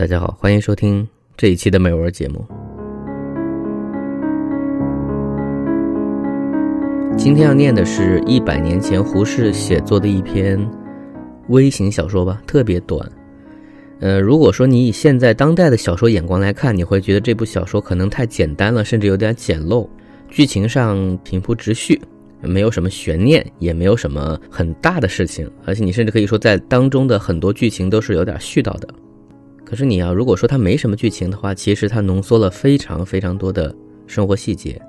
大家好，欢迎收听这一期的美文节目。今天要念的是一百年前胡适写作的一篇微型小说吧，特别短。呃，如果说你以现在当代的小说眼光来看，你会觉得这部小说可能太简单了，甚至有点简陋，剧情上平铺直叙，没有什么悬念，也没有什么很大的事情，而且你甚至可以说在当中的很多剧情都是有点絮叨的。可是你要如果说它没什么剧情的话，其实它浓缩了非常非常多的生活细节，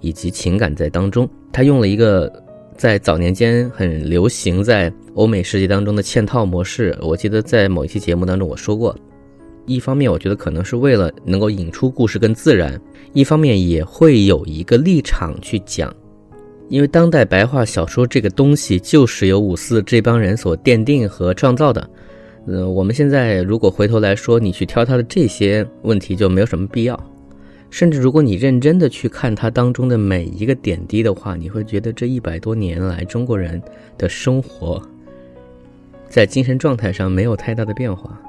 以及情感在当中。它用了一个在早年间很流行在欧美世界当中的嵌套模式。我记得在某一期节目当中我说过，一方面我觉得可能是为了能够引出故事更自然，一方面也会有一个立场去讲，因为当代白话小说这个东西就是由五四这帮人所奠定和创造的。嗯，我们现在如果回头来说，你去挑他的这些问题就没有什么必要。甚至如果你认真的去看他当中的每一个点滴的话，你会觉得这一百多年来中国人的生活，在精神状态上没有太大的变化。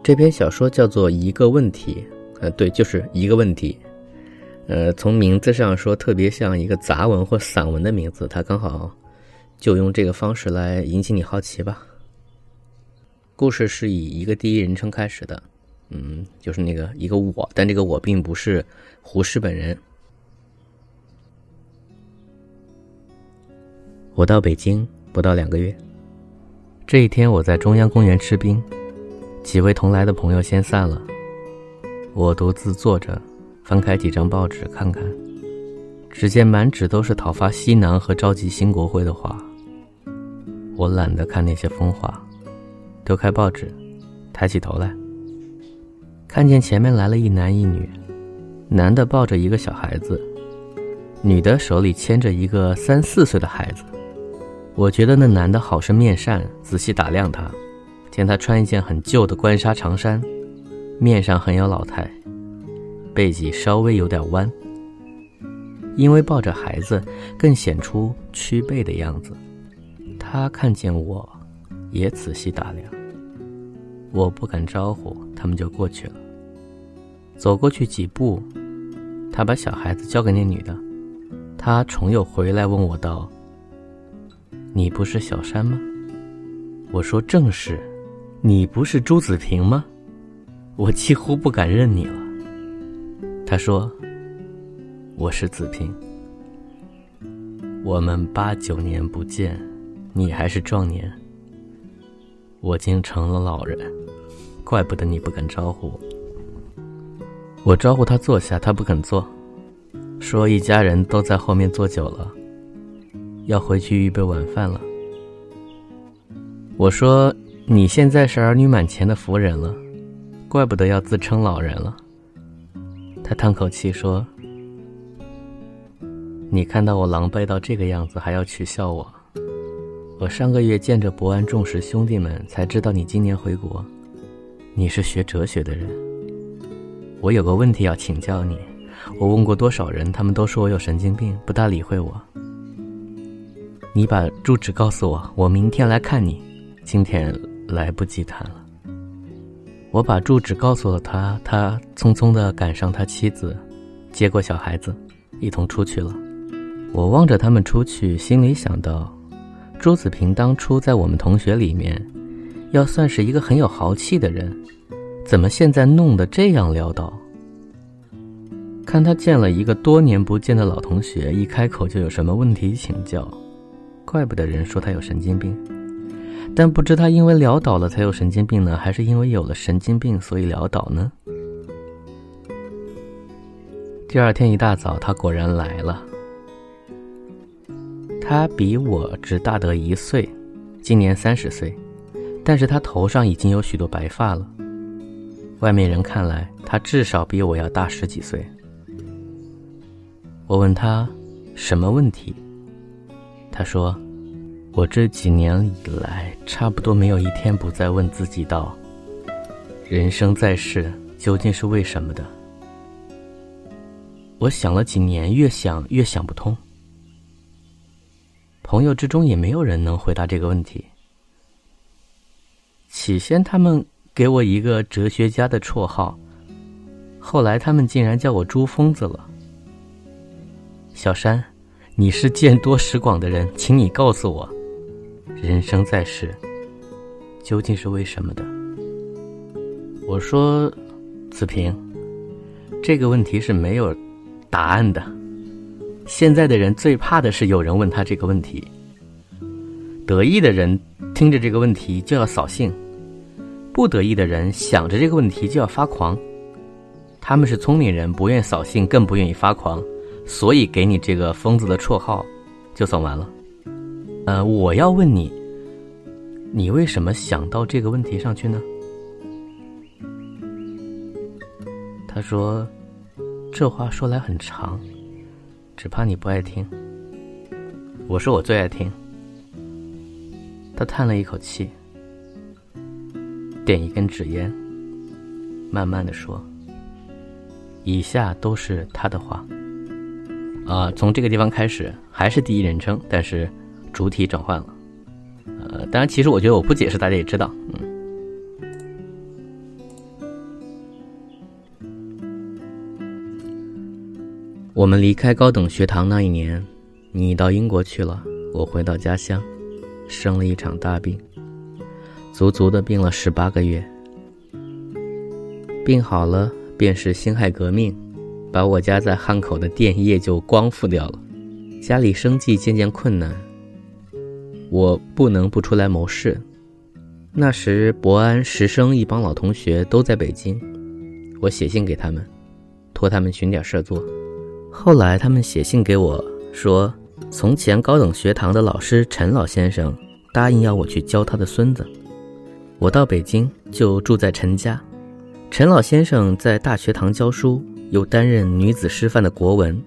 这篇小说叫做《一个问题》，呃，对，就是一个问题。呃，从名字上说，特别像一个杂文或散文的名字，它刚好就用这个方式来引起你好奇吧。故事是以一个第一人称开始的，嗯，就是那个一个我，但这个我并不是胡适本人。我到北京不到两个月，这一天我在中央公园吃冰，几位同来的朋友先散了，我独自坐着，翻开几张报纸看看，只见满纸都是讨伐西南和召集新国会的话，我懒得看那些疯话。丢开报纸，抬起头来，看见前面来了一男一女，男的抱着一个小孩子，女的手里牵着一个三四岁的孩子。我觉得那男的好生面善，仔细打量他，见他穿一件很旧的官纱长衫，面上很有老态，背脊稍微有点弯，因为抱着孩子，更显出屈背的样子。他看见我。也仔细打量，我不敢招呼，他们就过去了。走过去几步，他把小孩子交给那女的，他重又回来问我道：“你不是小山吗？”我说：“正是。”你不是朱子平吗？我几乎不敢认你了。他说：“我是子平。我们八九年不见，你还是壮年。”我竟成了老人，怪不得你不敢招呼我。我招呼他坐下，他不肯坐，说一家人都在后面坐久了，要回去预备晚饭了。我说你现在是儿女满前的夫人了，怪不得要自称老人了。他叹口气说：“你看到我狼狈到这个样子，还要取笑我。”我上个月见着博安重视兄弟们，才知道你今年回国。你是学哲学的人。我有个问题要请教你。我问过多少人，他们都说我有神经病，不大理会我。你把住址告诉我，我明天来看你。今天来不及谈了。我把住址告诉了他，他匆匆的赶上他妻子，接过小孩子，一同出去了。我望着他们出去，心里想到。朱子平当初在我们同学里面，要算是一个很有豪气的人，怎么现在弄得这样潦倒？看他见了一个多年不见的老同学，一开口就有什么问题请教，怪不得人说他有神经病。但不知他因为潦倒了才有神经病呢，还是因为有了神经病所以潦倒呢？第二天一大早，他果然来了。他比我只大得一岁，今年三十岁，但是他头上已经有许多白发了。外面人看来，他至少比我要大十几岁。我问他什么问题，他说：“我这几年以来，差不多没有一天不再问自己道：人生在世究竟是为什么的？”我想了几年，越想越想不通。朋友之中也没有人能回答这个问题。起先他们给我一个哲学家的绰号，后来他们竟然叫我朱疯子了。小山，你是见多识广的人，请你告诉我，人生在世，究竟是为什么的？我说，子平，这个问题是没有答案的。现在的人最怕的是有人问他这个问题。得意的人听着这个问题就要扫兴，不得意的人想着这个问题就要发狂。他们是聪明人，不愿扫兴，更不愿意发狂，所以给你这个疯子的绰号，就算完了。呃，我要问你，你为什么想到这个问题上去呢？他说：“这话说来很长，只怕你不爱听。”我说：“我最爱听。”他叹了一口气，点一根纸烟，慢慢的说：“以下都是他的话。啊，从这个地方开始还是第一人称，但是主体转换了。呃，当然，其实我觉得我不解释，大家也知道。我们离开高等学堂那一年，你到英国去了，我回到家乡。生了一场大病，足足的病了十八个月。病好了，便是辛亥革命，把我家在汉口的店业就光复掉了，家里生计渐渐困难。我不能不出来谋事。那时伯安、石生一帮老同学都在北京，我写信给他们，托他们寻点事做。后来他们写信给我说。从前高等学堂的老师陈老先生答应要我去教他的孙子，我到北京就住在陈家。陈老先生在大学堂教书，又担任女子师范的国文，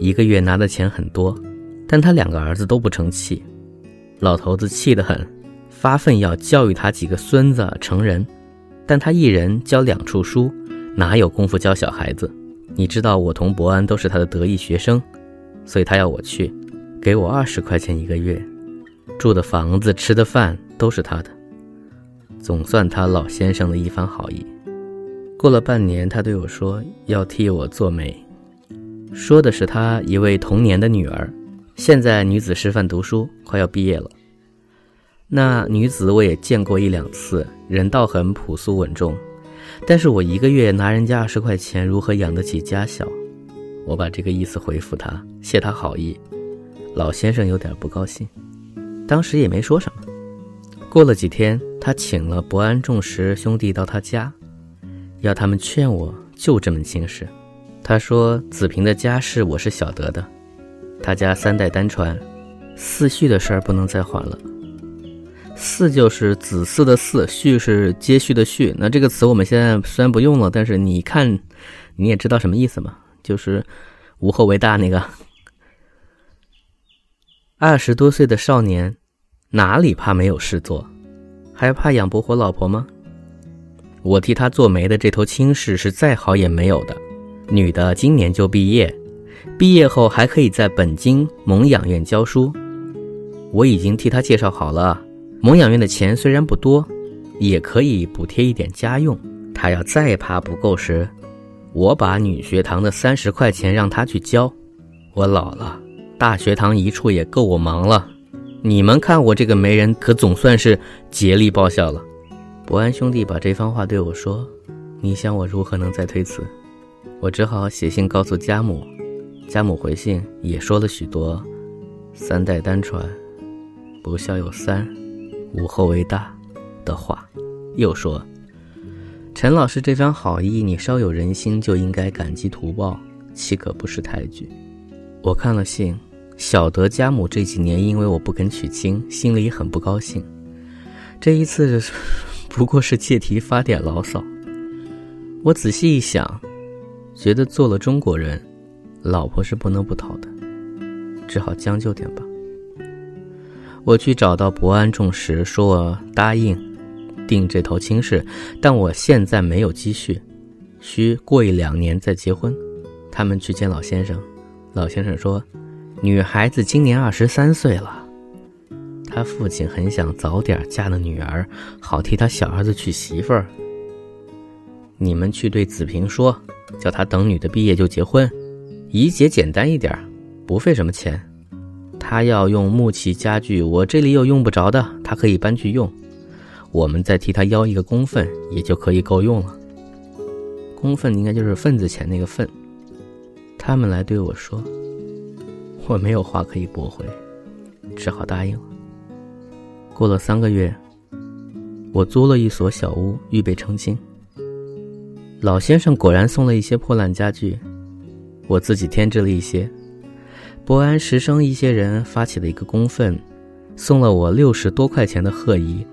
一个月拿的钱很多，但他两个儿子都不成器，老头子气得很，发奋要教育他几个孙子成人，但他一人教两处书，哪有功夫教小孩子？你知道我同伯安都是他的得意学生，所以他要我去。给我二十块钱一个月，住的房子、吃的饭都是他的，总算他老先生的一番好意。过了半年，他对我说要替我做媒，说的是他一位童年的女儿，现在女子师范读书，快要毕业了。那女子我也见过一两次，人倒很朴素稳重，但是我一个月拿人家二十块钱，如何养得起家小？我把这个意思回复他，谢他好意。老先生有点不高兴，当时也没说什么。过了几天，他请了博安、仲石兄弟到他家，要他们劝我就这门亲事。他说：“子平的家事我是晓得的，他家三代单传，四序的事儿不能再缓了。四就是子嗣的嗣，序是接续的续。那这个词我们现在虽然不用了，但是你看，你也知道什么意思嘛？就是无后为大那个。”二十多岁的少年，哪里怕没有事做，还怕养不活老婆吗？我替他做媒的这头亲事是再好也没有的。女的今年就毕业，毕业后还可以在本京蒙养院教书。我已经替他介绍好了，蒙养院的钱虽然不多，也可以补贴一点家用。他要再怕不够时，我把女学堂的三十块钱让他去交。我老了。大学堂一处也够我忙了，你们看我这个媒人可总算是竭力报效了。伯安兄弟把这番话对我说，你想我如何能再推辞？我只好写信告诉家母，家母回信也说了许多“三代单传，不孝有三，无后为大”的话，又说：“陈老师这番好意，你稍有人心就应该感激图报，岂可不识抬举？”我看了信。晓得家母这几年因为我不肯娶亲，心里很不高兴。这一次不过是借题发点牢骚。我仔细一想，觉得做了中国人，老婆是不能不讨的，只好将就点吧。我去找到伯安仲时，说我答应定这头亲事，但我现在没有积蓄，需过一两年再结婚。他们去见老先生，老先生说。女孩子今年二十三岁了，他父亲很想早点嫁了女儿，好替他小儿子娶媳妇儿。你们去对子平说，叫他等女的毕业就结婚，宜姐简单一点，不费什么钱。他要用木器家具，我这里有用不着的，他可以搬去用。我们再替他邀一个工分，也就可以够用了。公分应该就是份子钱那个份。他们来对我说，我没有话可以驳回，只好答应了。过了三个月，我租了一所小屋，预备成亲。老先生果然送了一些破烂家具，我自己添置了一些。博安石生一些人发起了一个公愤，送了我六十多块钱的贺衣，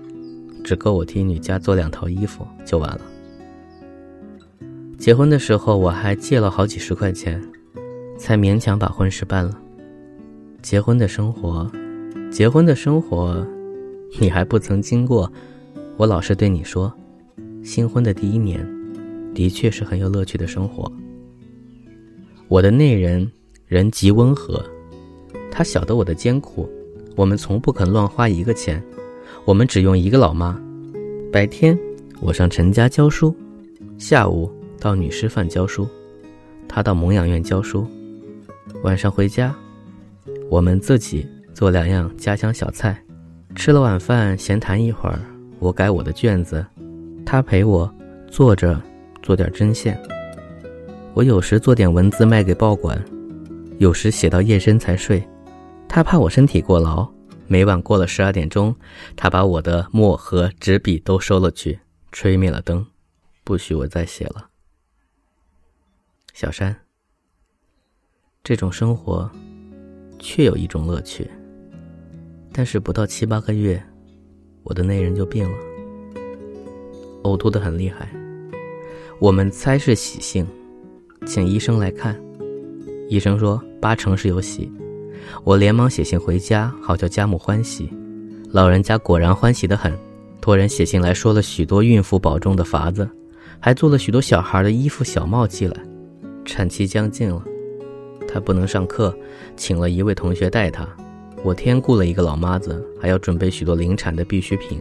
只够我替女家做两套衣服就完了。结婚的时候我还借了好几十块钱，才勉强把婚事办了。结婚的生活，结婚的生活，你还不曾经过。我老是对你说，新婚的第一年，的确是很有乐趣的生活。我的内人。人极温和，他晓得我的艰苦。我们从不肯乱花一个钱，我们只用一个老妈。白天我上陈家教书，下午到女师范教书，他到蒙养院教书。晚上回家，我们自己做两样家乡小菜，吃了晚饭闲谈一会儿。我改我的卷子，他陪我坐着做点针线。我有时做点文字卖给报馆。有时写到夜深才睡，他怕我身体过劳。每晚过了十二点钟，他把我的墨和纸笔都收了去，吹灭了灯，不许我再写了。小山，这种生活确有一种乐趣，但是不到七八个月，我的内人就病了，呕吐的很厉害。我们猜是喜性，请医生来看。医生说八成是有喜，我连忙写信回家，好叫家母欢喜。老人家果然欢喜得很，托人写信来说了许多孕妇保重的法子，还做了许多小孩的衣服小帽寄来。产期将近了，他不能上课，请了一位同学带他。我添雇了一个老妈子，还要准备许多临产的必需品。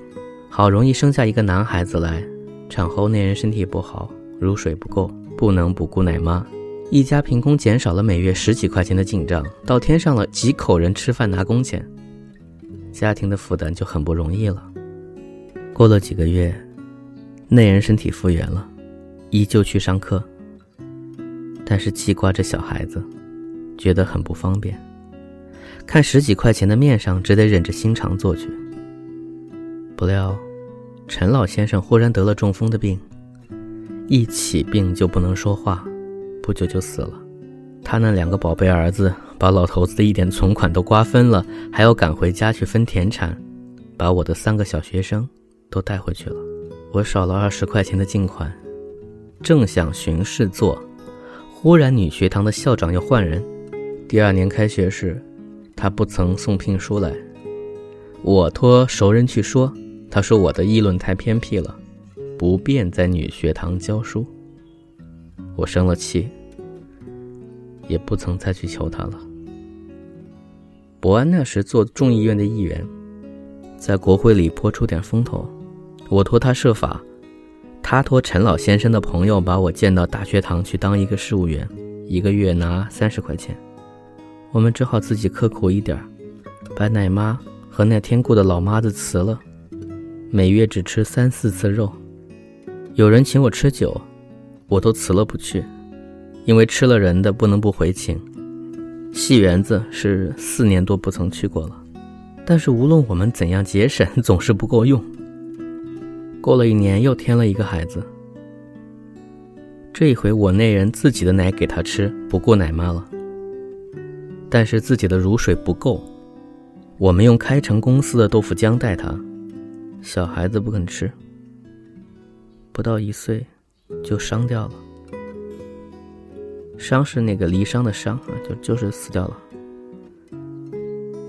好容易生下一个男孩子来，产后那人身体不好，乳水不够，不能不顾奶妈。一家凭空减少了每月十几块钱的进账，倒添上了几口人吃饭拿工钱，家庭的负担就很不容易了。过了几个月，那人身体复原了，依旧去上课，但是记挂着小孩子，觉得很不方便。看十几块钱的面上，只得忍着心肠做去。不料，陈老先生忽然得了中风的病，一起病就不能说话。不久就死了，他那两个宝贝儿子把老头子的一点存款都瓜分了，还要赶回家去分田产，把我的三个小学生都带回去了。我少了二十块钱的进款，正想寻事做，忽然女学堂的校长要换人。第二年开学时，他不曾送聘书来，我托熟人去说，他说我的议论太偏僻了，不便在女学堂教书。我生了气。也不曾再去求他了。伯安那时做众议院的议员，在国会里颇出点风头。我托他设法，他托陈老先生的朋友把我荐到大学堂去当一个事务员，一个月拿三十块钱。我们只好自己刻苦一点，把奶妈和那天雇的老妈子辞了，每月只吃三四次肉。有人请我吃酒，我都辞了不去。因为吃了人的不能不回请，戏园子是四年多不曾去过了，但是无论我们怎样节省，总是不够用。过了一年，又添了一个孩子，这一回我那人自己的奶给他吃，不顾奶妈了，但是自己的乳水不够，我们用开城公司的豆腐浆带他，小孩子不肯吃，不到一岁就伤掉了。伤是那个离伤的伤啊，就就是死掉了。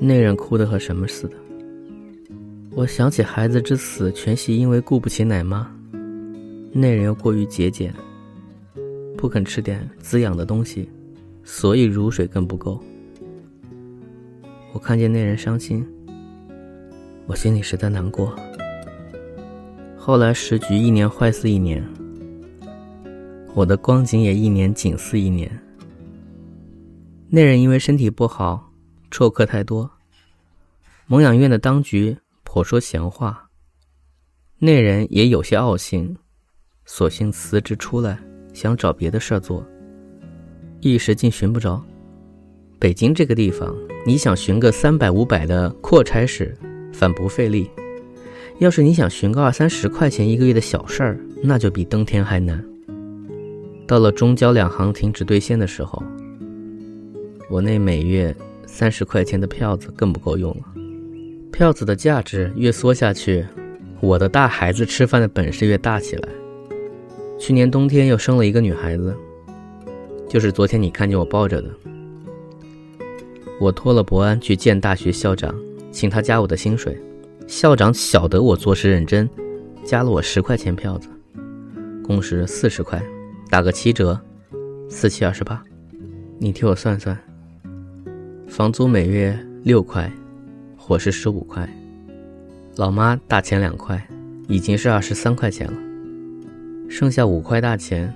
那人哭得和什么似的。我想起孩子之死全系因为顾不起奶妈，那人又过于节俭，不肯吃点滋养的东西，所以乳水更不够。我看见那人伤心，我心里实在难过。后来时局一年坏似一年，我的光景也一年紧似一年。那人因为身体不好，辍课太多，蒙养院的当局颇说闲话。那人也有些傲性，索性辞职出来，想找别的事儿做。一时竟寻不着。北京这个地方，你想寻个三百五百的阔差事，反不费力；要是你想寻个二三十块钱一个月的小事儿，那就比登天还难。到了中交两行停止兑现的时候，我那每月三十块钱的票子更不够用了。票子的价值越缩下去，我的大孩子吃饭的本事越大起来。去年冬天又生了一个女孩子，就是昨天你看见我抱着的。我托了伯安去见大学校长，请他加我的薪水。校长晓得我做事认真，加了我十块钱票子，共是四十块，打个七折，四七二十八。你替我算算，房租每月六块，伙食十五块，老妈大钱两块，已经是二十三块钱了。剩下五块大钱，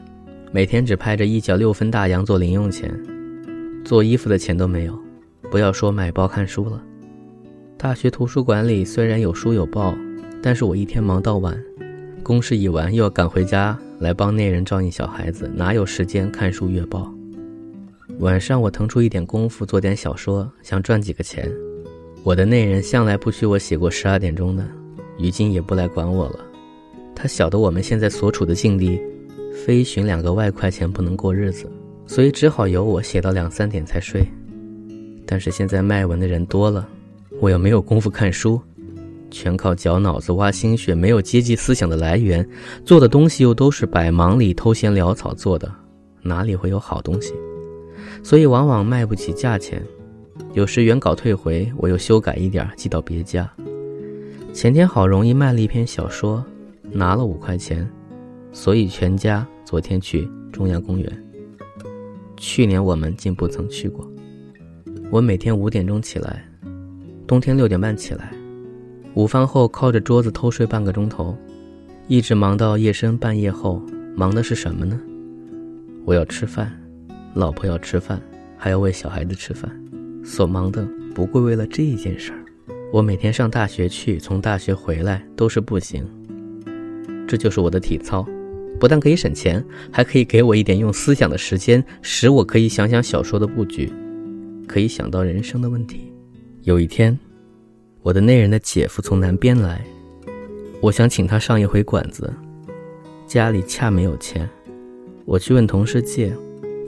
每天只拍着一角六分大洋做零用钱，做衣服的钱都没有。不要说买报看书了，大学图书馆里虽然有书有报，但是我一天忙到晚，公事已完又要赶回家来帮那人照应小孩子，哪有时间看书阅报？晚上我腾出一点功夫做点小说，想赚几个钱。我的内人向来不许我写过十二点钟的，于今也不来管我了。他晓得我们现在所处的境地，非寻两个外快钱不能过日子，所以只好由我写到两三点才睡。但是现在卖文的人多了，我又没有功夫看书，全靠绞脑子挖心血，没有阶级思想的来源，做的东西又都是百忙里偷闲潦草做的，哪里会有好东西？所以往往卖不起价钱，有时原稿退回，我又修改一点寄到别家。前天好容易卖了一篇小说，拿了五块钱，所以全家昨天去中央公园。去年我们竟不曾去过。我每天五点钟起来，冬天六点半起来，午饭后靠着桌子偷睡半个钟头，一直忙到夜深半夜后。忙的是什么呢？我要吃饭，老婆要吃饭，还要喂小孩子吃饭。所忙的不过为了这一件事儿。我每天上大学去，从大学回来都是步行。这就是我的体操，不但可以省钱，还可以给我一点用思想的时间，使我可以想想小说的布局。可以想到人生的问题。有一天，我的那人的姐夫从南边来，我想请他上一回馆子，家里恰没有钱。我去问同事借，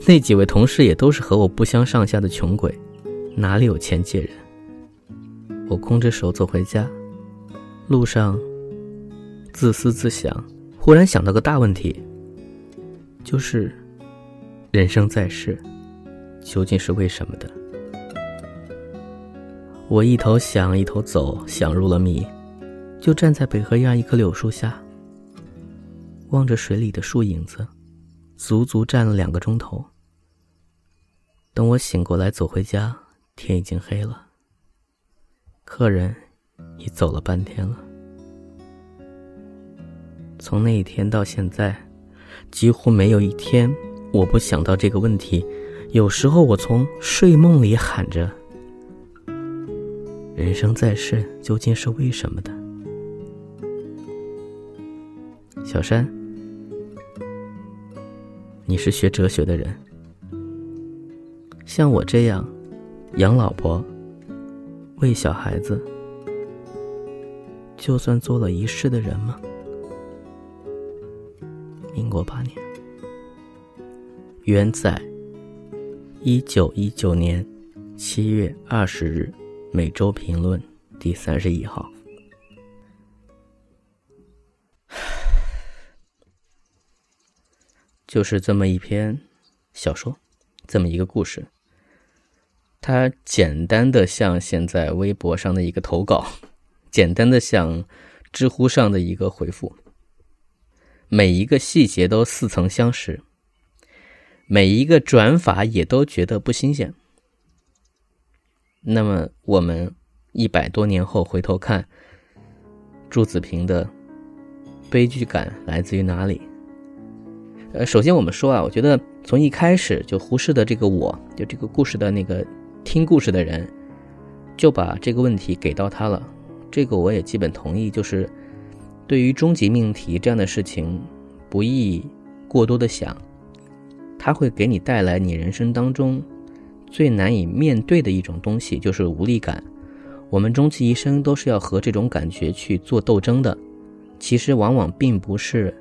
那几位同事也都是和我不相上下的穷鬼，哪里有钱借人？我空着手走回家，路上自思自想，忽然想到个大问题，就是人生在世，究竟是为什么的？我一头想一头走，想入了迷，就站在北河沿一棵柳树下，望着水里的树影子，足足站了两个钟头。等我醒过来走回家，天已经黑了。客人已走了半天了。从那一天到现在，几乎没有一天我不想到这个问题。有时候我从睡梦里喊着。人生在世究竟是为什么的？小山，你是学哲学的人，像我这样养老婆、喂小孩子，就算做了一世的人吗？民国八年，原载一九一九年七月二十日。每周评论第三十一号，就是这么一篇小说，这么一个故事。它简单的像现在微博上的一个投稿，简单的像知乎上的一个回复。每一个细节都似曾相识，每一个转法也都觉得不新鲜。那么我们一百多年后回头看，朱子平的悲剧感来自于哪里？呃，首先我们说啊，我觉得从一开始就胡适的这个我，就这个故事的那个听故事的人，就把这个问题给到他了。这个我也基本同意，就是对于终极命题这样的事情，不宜过多的想，它会给你带来你人生当中最难以面对的一种东西，就是无力感。我们终其一生都是要和这种感觉去做斗争的，其实往往并不是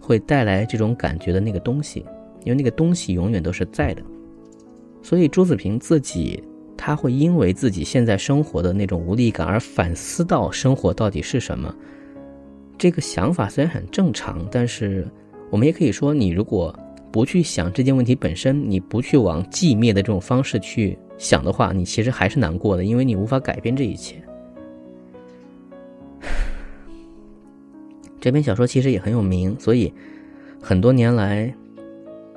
会带来这种感觉的那个东西，因为那个东西永远都是在的。所以朱子平自己。他会因为自己现在生活的那种无力感而反思到生活到底是什么。这个想法虽然很正常，但是我们也可以说，你如果不去想这件问题本身，你不去往寂灭的这种方式去想的话，你其实还是难过的，因为你无法改变这一切。这篇小说其实也很有名，所以很多年来，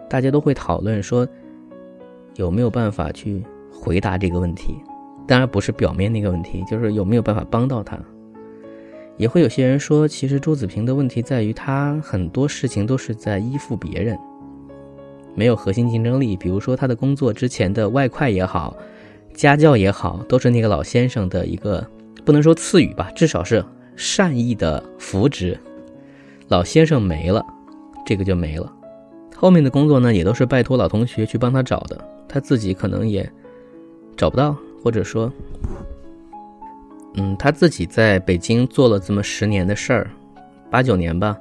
大家都会讨论说，有没有办法去。回答这个问题，当然不是表面那个问题，就是有没有办法帮到他。也会有些人说，其实朱子平的问题在于他很多事情都是在依附别人，没有核心竞争力。比如说他的工作之前的外快也好，家教也好，都是那个老先生的一个不能说赐予吧，至少是善意的扶植。老先生没了，这个就没了。后面的工作呢，也都是拜托老同学去帮他找的，他自己可能也。找不到，或者说，嗯，他自己在北京做了这么十年的事儿，八九年吧，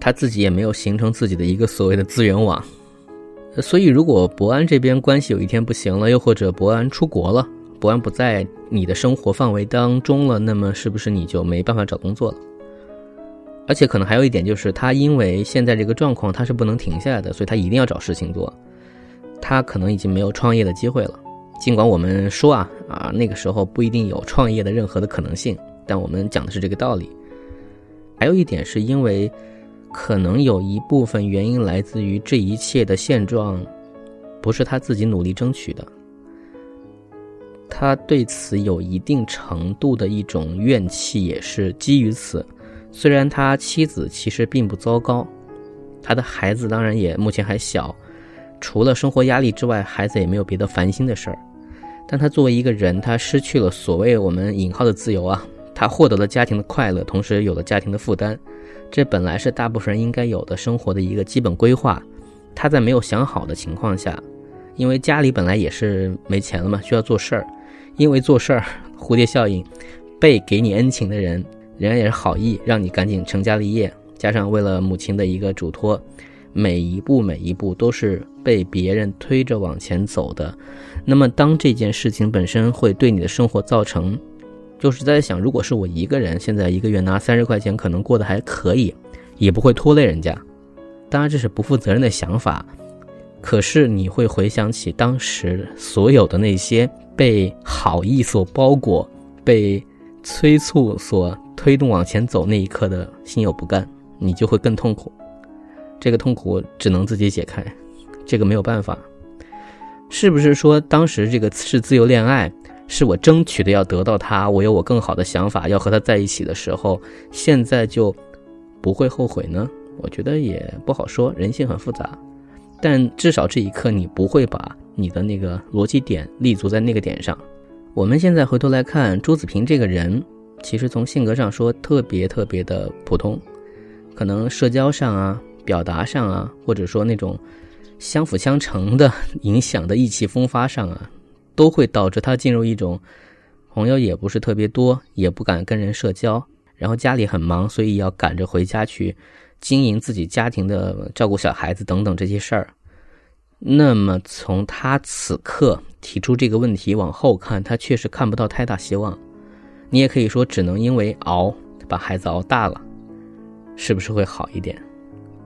他自己也没有形成自己的一个所谓的资源网，所以如果博安这边关系有一天不行了，又或者博安出国了，博安不在你的生活范围当中了，那么是不是你就没办法找工作了？而且可能还有一点就是，他因为现在这个状况，他是不能停下来的，所以他一定要找事情做，他可能已经没有创业的机会了。尽管我们说啊啊那个时候不一定有创业的任何的可能性，但我们讲的是这个道理。还有一点是因为，可能有一部分原因来自于这一切的现状，不是他自己努力争取的，他对此有一定程度的一种怨气，也是基于此。虽然他妻子其实并不糟糕，他的孩子当然也目前还小。除了生活压力之外，孩子也没有别的烦心的事儿。但他作为一个人，他失去了所谓我们引号的自由啊，他获得了家庭的快乐，同时有了家庭的负担。这本来是大部分人应该有的生活的一个基本规划。他在没有想好的情况下，因为家里本来也是没钱了嘛，需要做事儿。因为做事儿，蝴蝶效应，被给你恩情的人，人家也是好意，让你赶紧成家立业。加上为了母亲的一个嘱托。每一步每一步都是被别人推着往前走的，那么当这件事情本身会对你的生活造成，就是在想，如果是我一个人，现在一个月拿三十块钱，可能过得还可以，也不会拖累人家。当然这是不负责任的想法，可是你会回想起当时所有的那些被好意所包裹、被催促所推动往前走那一刻的心有不甘，你就会更痛苦。这个痛苦只能自己解开，这个没有办法。是不是说当时这个是自由恋爱，是我争取的要得到他，我有我更好的想法要和他在一起的时候，现在就不会后悔呢？我觉得也不好说，人性很复杂。但至少这一刻你不会把你的那个逻辑点立足在那个点上。我们现在回头来看朱子平这个人，其实从性格上说特别特别的普通，可能社交上啊。表达上啊，或者说那种相辅相成的 影响的意气风发上啊，都会导致他进入一种朋友也不是特别多，也不敢跟人社交，然后家里很忙，所以要赶着回家去经营自己家庭的照顾小孩子等等这些事儿。那么从他此刻提出这个问题往后看，他确实看不到太大希望。你也可以说，只能因为熬把孩子熬大了，是不是会好一点？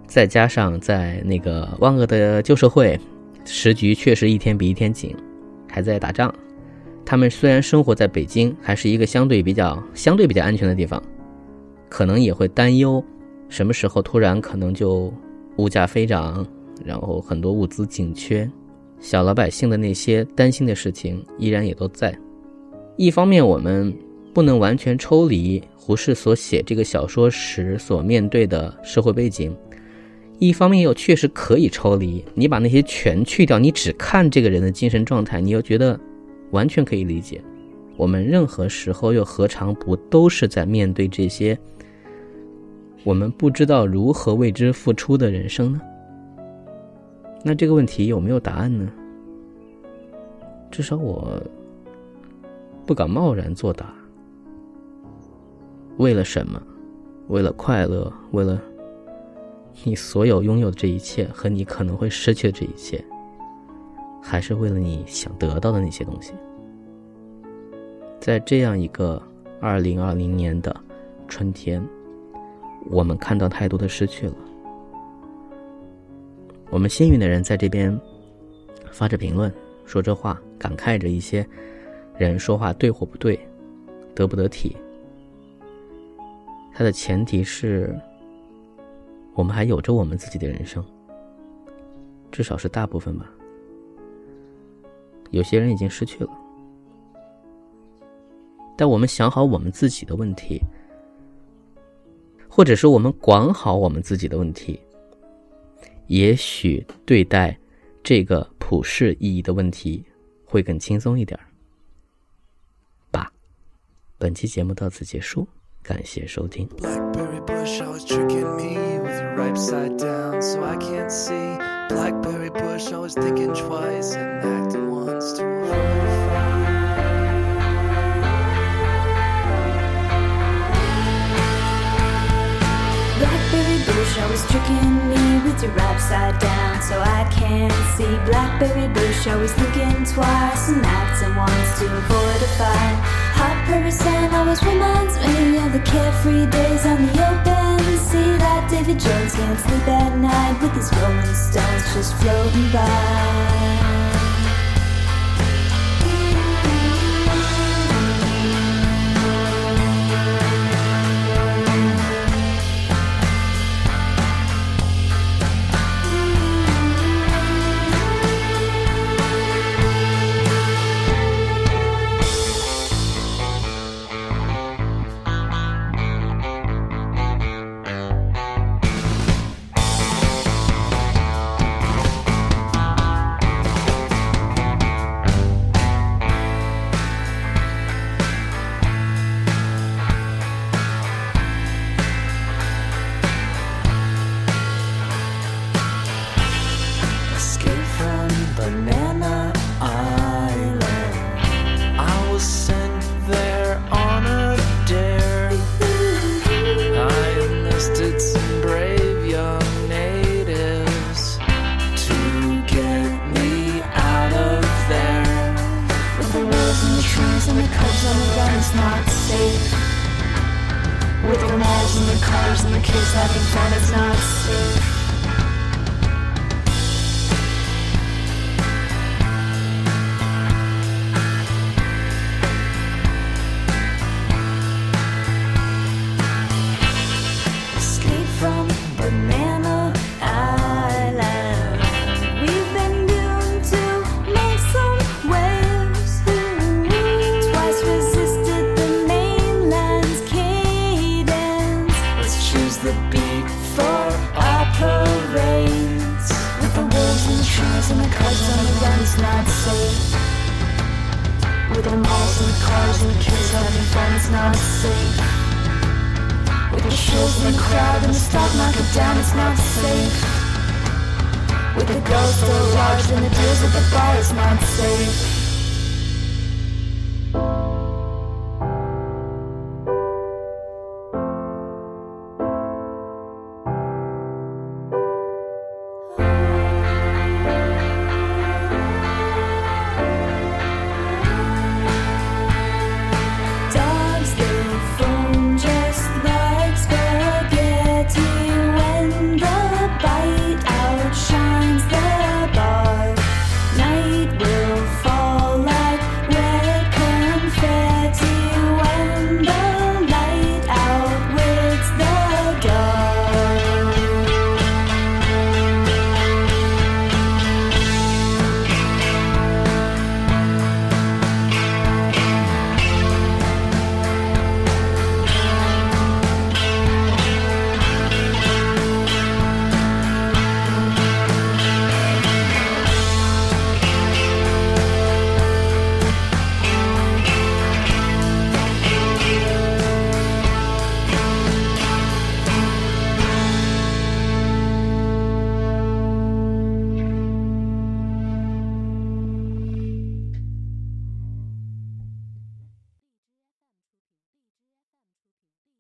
再加上在那个万恶的旧社会，时局确实一天比一天紧，还在打仗。他们虽然生活在北京，还是一个相对比较相对比较安全的地方，可能也会担忧，什么时候突然可能就物价飞涨，然后很多物资紧缺，小老百姓的那些担心的事情依然也都在。一方面，我们。不能完全抽离胡适所写这个小说时所面对的社会背景。一方面又确实可以抽离，你把那些全去掉，你只看这个人的精神状态，你又觉得完全可以理解。我们任何时候又何尝不都是在面对这些我们不知道如何为之付出的人生呢？那这个问题有没有答案呢？至少我不敢贸然作答。为了什么？为了快乐？为了？你所有拥有的这一切和你可能会失去的这一切，还是为了你想得到的那些东西。在这样一个二零二零年的春天，我们看到太多的失去了。我们幸运的人在这边发着评论，说这话，感慨着一些人说话对或不对，得不得体。它的前提是。我们还有着我们自己的人生，至少是大部分吧。有些人已经失去了，但我们想好我们自己的问题，或者是我们管好我们自己的问题，也许对待这个普世意义的问题会更轻松一点吧。本期节目到此结束，感谢收听。upside down so I can't see. Blackberry bush, always thinking twice and acting once to horrify. Blackberry bush, always tricking me with your upside down so I can't see. Blackberry bush, always thinking twice and acting once to avoid a fight. Prairie sand always reminds me of the carefree days on the open sea. That David Jones can't sleep at night with his rolling stones just floating by. In crowd and the stock market down, it's not safe. With the girls still larger than the deals at the bar, it's not safe.